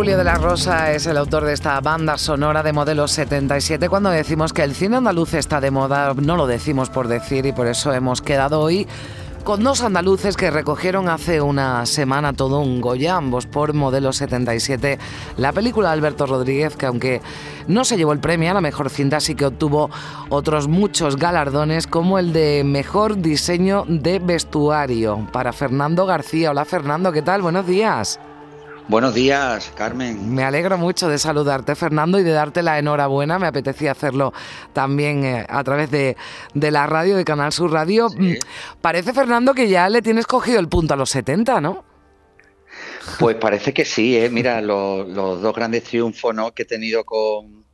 Julio de la Rosa es el autor de esta banda sonora de Modelo 77. Cuando decimos que el cine andaluz está de moda, no lo decimos por decir y por eso hemos quedado hoy con dos andaluces que recogieron hace una semana todo un Goya, ambos por Modelo 77. La película de Alberto Rodríguez, que aunque no se llevó el premio a la mejor cinta, sí que obtuvo otros muchos galardones, como el de mejor diseño de vestuario para Fernando García. Hola Fernando, ¿qué tal? Buenos días. Buenos días, Carmen. Me alegro mucho de saludarte, Fernando, y de darte la enhorabuena. Me apetecía hacerlo también eh, a través de, de, la radio, de Canal Sur Radio. Sí. Mm, parece, Fernando, que ya le tienes cogido el punto a los 70, ¿no? Pues parece que sí, ¿eh? Mira, los, los dos grandes triunfos ¿no? que he tenido con...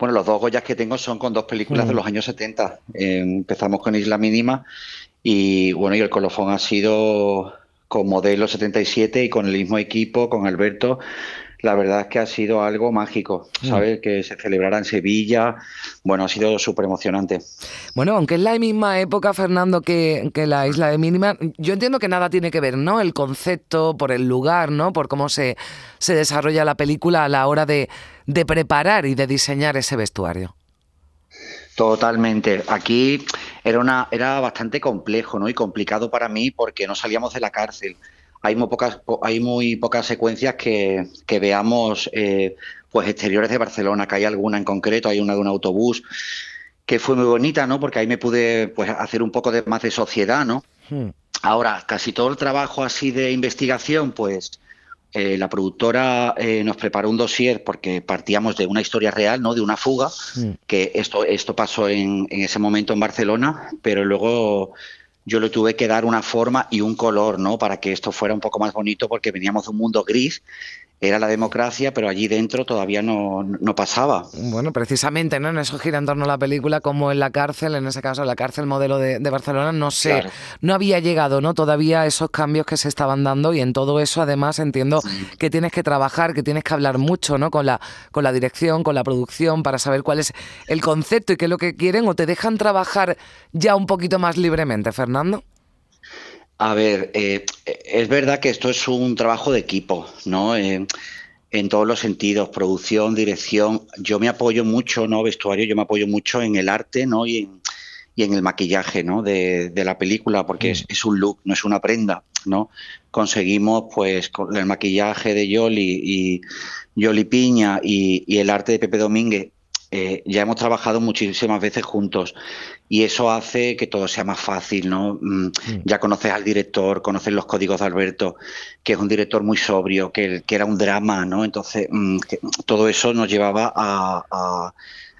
Bueno, los dos Goyas que tengo son con dos películas mm. de los años 70. Eh, empezamos con Isla Mínima y, bueno, y el colofón ha sido con Modelo 77 y con el mismo equipo, con Alberto, la verdad es que ha sido algo mágico, ¿sabes? Que se celebrara en Sevilla, bueno, ha sido súper emocionante. Bueno, aunque es la misma época, Fernando, que, que, la isla de Mínima, yo entiendo que nada tiene que ver, ¿no? El concepto, por el lugar, ¿no? Por cómo se, se desarrolla la película a la hora de, de preparar y de diseñar ese vestuario. Totalmente. Aquí era una era bastante complejo, ¿no? Y complicado para mí porque no salíamos de la cárcel. Hay muy pocas hay muy pocas secuencias que, que veamos eh, pues exteriores de Barcelona, que hay alguna en concreto, hay una de un autobús que fue muy bonita, ¿no? Porque ahí me pude pues hacer un poco de más de sociedad, ¿no? Hmm. Ahora, casi todo el trabajo así de investigación, pues eh, la productora eh, nos preparó un dossier porque partíamos de una historia real, ¿no? De una fuga, mm. que esto, esto pasó en, en, ese momento en Barcelona, pero luego yo le tuve que dar una forma y un color, ¿no? Para que esto fuera un poco más bonito, porque veníamos de un mundo gris era la democracia, pero allí dentro todavía no, no, pasaba. Bueno, precisamente, ¿no? En eso gira en torno a la película, como en la cárcel, en ese caso, la cárcel modelo de, de Barcelona, no sé, claro. no había llegado, ¿no? Todavía esos cambios que se estaban dando y en todo eso, además, entiendo sí. que tienes que trabajar, que tienes que hablar mucho, ¿no? Con la, con la dirección, con la producción, para saber cuál es el concepto y qué es lo que quieren, o te dejan trabajar ya un poquito más libremente, Fernando. A ver, eh, es verdad que esto es un trabajo de equipo, ¿no? Eh, en todos los sentidos, producción, dirección. Yo me apoyo mucho, ¿no? Vestuario, yo me apoyo mucho en el arte, ¿no? Y en, y en el maquillaje, ¿no? De, de la película, porque mm. es, es, un look, no es una prenda, ¿no? Conseguimos, pues, con el maquillaje de Yoli y Yoli Piña y, y el arte de Pepe Domínguez, eh, ya hemos trabajado muchísimas veces juntos y eso hace que todo sea más fácil, ¿no? Mm, ya conoces al director, conoces los códigos de Alberto, que es un director muy sobrio, que, que era un drama, ¿no? Entonces, mm, todo eso nos llevaba a, a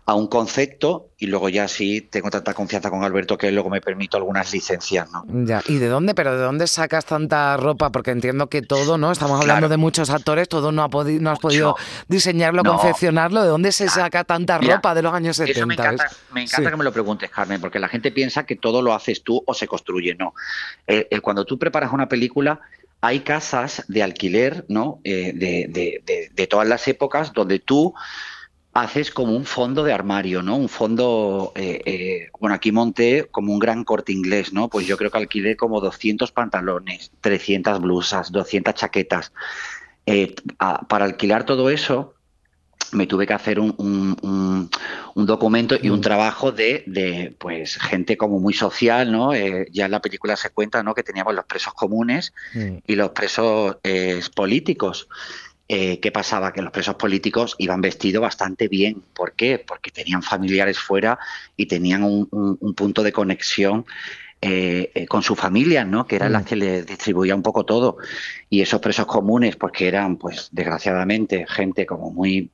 a un concepto y luego ya sí tengo tanta confianza con Alberto que luego me permito algunas licencias, ¿no? Ya, ¿y de dónde? ¿Pero de dónde sacas tanta ropa? Porque entiendo que todo, ¿no? Estamos hablando claro. de muchos actores, todo no, ha podido, no has podido diseñarlo, no. confeccionarlo. ¿De dónde se saca tanta Mira, ropa de los años 70? Eso me encanta, me encanta sí. que me lo preguntes, Carmen, porque la gente piensa que todo lo haces tú o se construye. No. Eh, eh, cuando tú preparas una película, hay casas de alquiler, ¿no? Eh, de, de, de, de todas las épocas donde tú haces como un fondo de armario, ¿no? Un fondo, eh, eh, bueno, aquí monté como un gran corte inglés, ¿no? Pues yo creo que alquilé como 200 pantalones, 300 blusas, 200 chaquetas. Eh, a, para alquilar todo eso, me tuve que hacer un, un, un, un documento y un mm. trabajo de, de, pues, gente como muy social, ¿no? Eh, ya en la película se cuenta, ¿no? Que teníamos los presos comunes mm. y los presos eh, políticos. Eh, ¿Qué pasaba? Que los presos políticos iban vestidos bastante bien. ¿Por qué? Porque tenían familiares fuera y tenían un, un, un punto de conexión eh, eh, con su familia, ¿no? Que eran mm. las que le distribuía un poco todo. Y esos presos comunes, pues que eran, pues, desgraciadamente, gente como muy,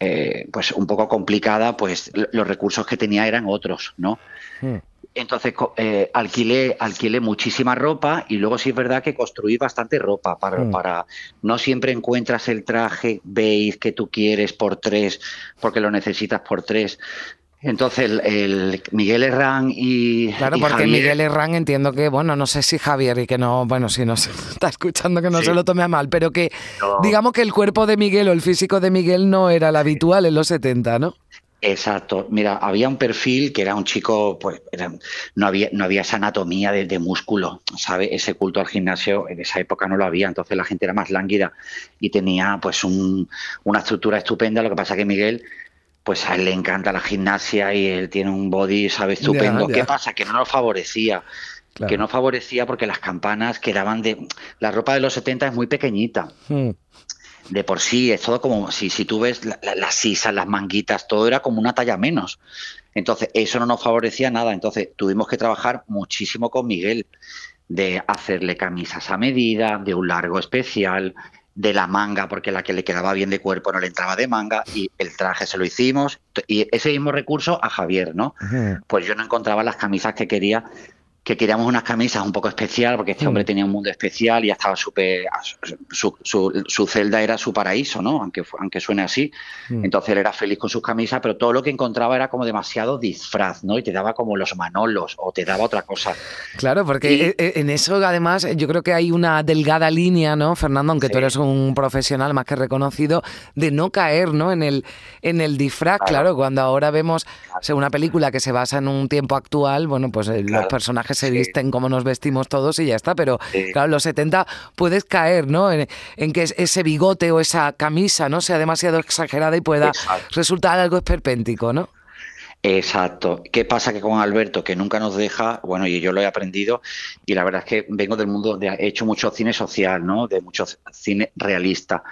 eh, pues, un poco complicada, pues los recursos que tenía eran otros, ¿no? Entonces eh, alquilé, alquilé muchísima ropa y luego sí es verdad que construí bastante ropa para, Mm. para no siempre encuentras el traje beige que tú quieres por tres porque lo necesitas por tres. Entonces el, el Miguel Herrán y Claro, y porque Javier- Miguel Herrán entiendo que, bueno, no sé si Javier y que no, bueno, si no se está escuchando que no Sí. se lo tome a mal, pero que No. digamos que el cuerpo de Miguel o el físico de Miguel no era el habitual en los 70, ¿no? Exacto. Mira, había un perfil que era un chico, pues era- no, había, no había esa anatomía de, de músculo, ¿sabe? Ese culto al gimnasio en esa época no lo había, entonces la gente era más lánguida y tenía pues un- una estructura estupenda. Lo que pasa que Miguel, pues a él le encanta la gimnasia y él tiene un body, ¿sabe? Estupendo. ¿Qué pasa? Que no lo favorecía. Claro. Que no favorecía porque las campanas quedaban de... La ropa de los 70 es muy pequeñita Mm. De por sí es todo como si, si tú ves la- la- las sisas, las manguitas, todo era como una talla menos. Entonces, eso no nos favorecía nada. Entonces, tuvimos que trabajar muchísimo con Miguel, de hacerle camisas a medida, de un largo especial, de la manga, porque la que le quedaba bien de cuerpo no le entraba de manga, y el traje se lo hicimos. Y ese mismo recurso a Javier, ¿no? Pues yo no encontraba las camisas que quería que queríamos unas camisas un poco especial, porque este Mm. hombre tenía un mundo especial y estaba súper. Su, su, su celda era su paraíso, ¿no? Aunque, aunque suene así. Mm. Entonces él era feliz con sus camisas, pero todo lo que encontraba era como demasiado disfraz, ¿no? Y te daba como los manolos o te daba otra cosa. Claro, porque Y- e- e- en eso además yo creo que hay una delgada línea, ¿no, Fernando? Aunque tú eres un profesional más que reconocido, de no caer, ¿no? En el, en el disfraz, claro. Claro. cuando ahora vemos o sea, una película que se basa en un tiempo actual, bueno, pues eh, los personajes se sí. visten como nos vestimos todos y ya está, pero Sí. claro, en los 70 puedes caer, ¿no? En, en que es- ese bigote o esa camisa, ¿no? Sea demasiado exagerada y pueda Exacto. resultar algo esperpéntico, ¿no? Exacto. ¿Qué pasa que con Alberto, que nunca nos deja, bueno, y yo lo he aprendido, y la verdad es que vengo del mundo, de, he hecho mucho cine social, ¿no? De mucho cine realista.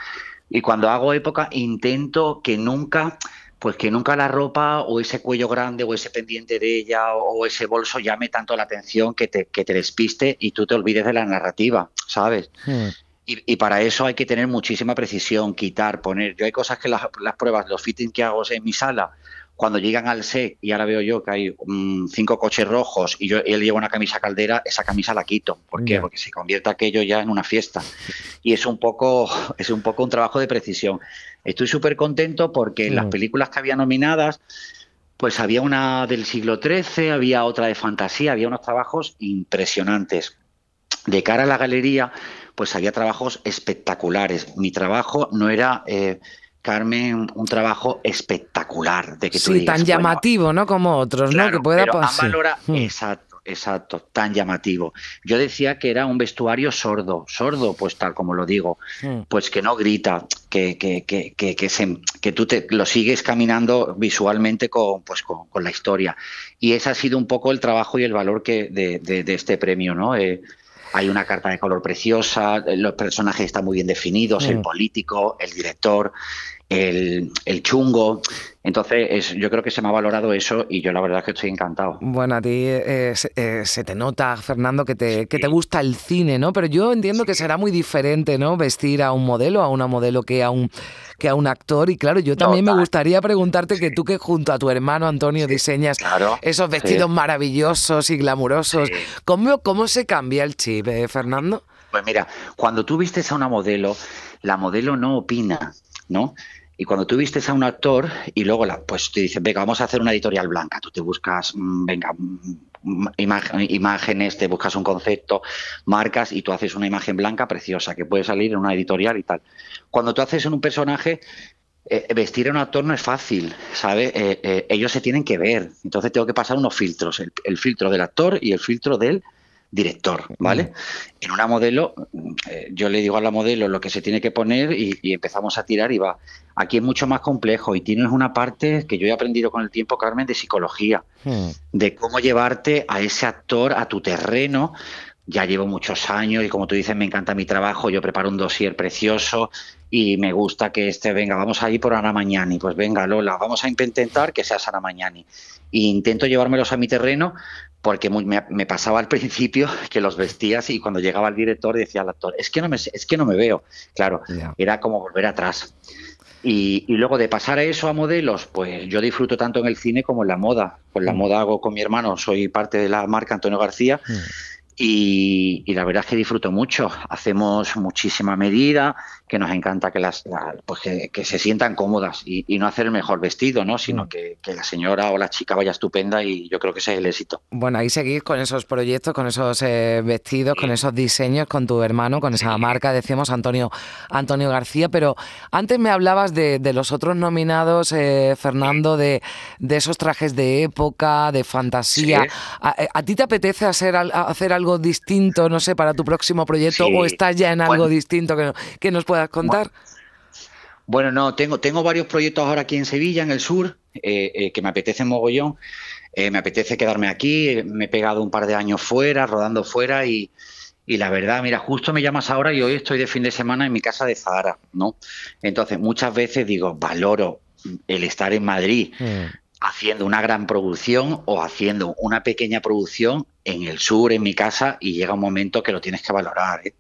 Y cuando hago época, intento que nunca, pues que nunca la ropa o ese cuello grande o ese pendiente de ella o, ese bolso llame tanto la atención que te, que te despiste y tú te olvides de la narrativa, ¿sabes? Mm. Y, y para eso hay que tener muchísima precisión, quitar, poner. Yo hay cosas que las, las pruebas, los fittings que hago en mi sala, cuando llegan al set y ahora veo yo que hay mm, cinco coches rojos y yo él lleva una camisa caldera, esa camisa la quito. ¿Por qué? Porque se convierte aquello ya en una fiesta. Y es un poco, es un poco un trabajo de precisión. Estoy súper contento porque en las Mm. películas que había nominadas, pues había una del siglo XIII, había otra de fantasía, había unos trabajos impresionantes. De cara a la galería, pues había trabajos espectaculares. Mi trabajo no era, eh, Carmen, un trabajo espectacular de que tú Sí, digas, tan bueno, llamativo, ¿no? Como otros, ¿no? Que pueda pero han pasar. Exacto, exacto, tan llamativo. Yo decía que era un vestuario sordo, sordo, pues tal como lo digo, Mm. pues que no grita, que, que, que, que, que se- que tú te, lo sigues caminando visualmente con, pues, con, con la historia. Y ese ha sido un poco el trabajo y el valor que de, de- de este premio, ¿no? Eh, hay una carta de color preciosa, eh, los personajes están muy bien definidos, el Mm. político, el director, el, el chungo. Entonces, es- yo creo que se me ha valorado eso y yo la verdad es que estoy encantado. Bueno, a ti eh, se, eh, se te nota, Fernando, que te, que te gusta el cine, ¿no? Pero yo entiendo que será muy diferente, ¿no? Vestir a un modelo, a una modelo que a un que a un actor. Y claro, yo también me gustaría preguntarte que tú que junto a tu hermano Antonio diseñas Claro. esos vestidos maravillosos y glamurosos. ¿cómo, ¿cómo se cambia el chip, eh, Fernando? Pues mira, cuando tú vistes a una modelo, la modelo no opina, ¿no? Y cuando tú vistes a un actor y luego la, pues te dicen, venga, vamos a hacer una editorial blanca, tú te buscas, mm, venga, mm, imag- imágenes, te buscas un concepto, marcas y tú haces una imagen blanca preciosa que puede salir en una editorial y tal. Cuando tú haces en un personaje, eh, vestir a un actor no es fácil, ¿sabes? Eh, eh, ellos se tienen que ver, entonces tengo que pasar unos filtros, el, el filtro del actor y el filtro del director, ¿vale? En una modelo, eh, yo le digo a la modelo lo que se tiene que poner y, y empezamos a tirar y va. Aquí es mucho más complejo y tienes una parte que yo he aprendido con el tiempo, Carmen, de psicología, Hmm. de cómo llevarte a ese actor a tu terreno. Ya llevo muchos años y como tú dices, me encanta mi trabajo, yo preparo un dossier precioso y me gusta que este, venga, vamos a ir por Ana Mañani, pues venga Lola, vamos a intentar que seas Ana Mañani. E intento llevármelos a mi terreno porque muy- me, me pasaba al principio que los vestías y cuando llegaba el director decía al actor, es que no me, es que no me veo. Claro, era como volver atrás. Y, luego de pasar a eso a modelos, pues yo disfruto tanto en el cine como en la moda. Con la mm. moda hago con mi hermano, soy parte de la marca Antonio García. Mm. Y, y, la verdad es que disfruto mucho. Hacemos muchísima medida, que nos encanta que las pues que, se sientan cómodas y, no hacer el mejor vestido, ¿no? Sino mm. que, la señora o la chica vaya estupenda y yo creo que ese es el éxito. Bueno, ahí seguís con esos proyectos, con esos eh, vestidos, con esos diseños, con tu hermano, con esa marca, decíamos Antonio, Antonio García, pero antes me hablabas de, los otros nominados, eh, Fernando, de, de, esos trajes de época, de fantasía. Eh, ¿A, ti te apetece hacer, hacer algo distinto, no sé, para tu próximo proyecto o estás ya en algo distinto que, que nos pueda contar? Bueno, no, tengo, tengo varios proyectos ahora aquí en Sevilla, en el sur, eh, eh, que me apetece mogollón. Eh, me apetece quedarme aquí, me he pegado un par de años fuera, rodando fuera y, la verdad, mira, justo me llamas ahora y hoy estoy de fin de semana en mi casa de Zahara, ¿no? Entonces, muchas veces digo, valoro el estar en Madrid mm. haciendo una gran producción o haciendo una pequeña producción en el sur, en mi casa, y llega un momento que lo tienes que valorar. ¿eh?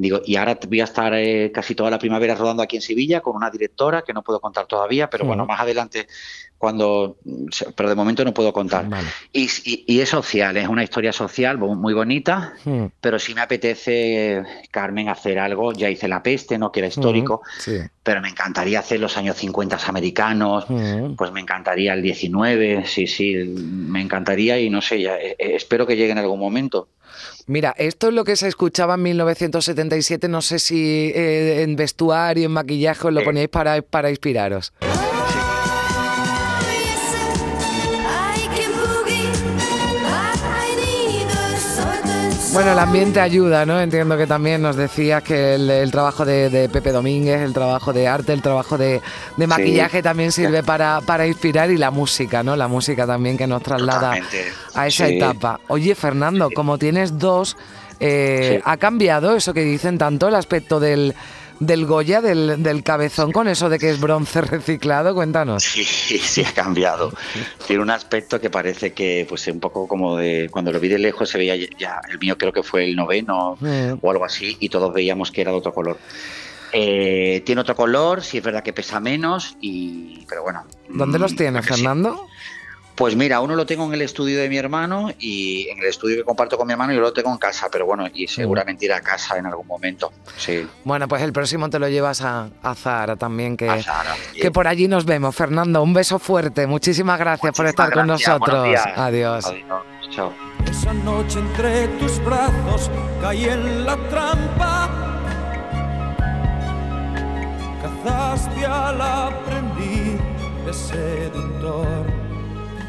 Digo, y ahora voy a estar eh, casi toda la primavera rodando aquí en Sevilla con una directora que no puedo contar todavía, pero bueno, más adelante cuando, pero de momento no puedo contar. Y, es social, es una historia social muy bonita, pero si me apetece, Carmen, hacer algo, ya hice La Peste, no que era histórico, pero me encantaría hacer los años 50 americanos, pues me encantaría el 19, sí, sí, me encantaría y no sé, ya, eh, eh, espero que llegue en algún momento. Mira, esto es lo que se escuchaba en 1977, no sé si eh, en vestuario, en maquillaje os lo poníais para, para inspiraros. Bueno, el ambiente ayuda, ¿no? Entiendo que también nos decías que el, trabajo de, Pepe Domínguez, el trabajo de arte, el trabajo de, maquillaje también sirve para, para, inspirar y la música, ¿no? La música también que nos traslada a esa etapa. Oye, Fernando, como tienes dos, eh, ¿ha cambiado eso que dicen tanto el aspecto del del Goya, del, cabezón, con eso de que es bronce reciclado? Cuéntanos. Sí, sí ha cambiado. Tiene un aspecto que parece que, pues, un poco como de. Cuando lo vi de lejos se veía ya. El mío creo que fue el noveno mm. o algo así, y todos veíamos que era de otro color. Eh, tiene otro color, sí es verdad que pesa menos, y pero bueno. ¿Dónde los mm, tiene, Fernando? Pues mira, uno lo tengo en el estudio de mi hermano y en el estudio que comparto con mi hermano yo lo tengo en casa, pero bueno, y seguramente iré a casa en algún momento. Sí. Bueno, pues el próximo te lo llevas a, Zara también, que, que por allí nos vemos. Fernando, un beso fuerte. Muchísimas gracias por estar con nosotros. Adiós. Adiós. Chao. Esa noche entre tus brazos caí en la trampa. Cazaste al aprendiz de seductor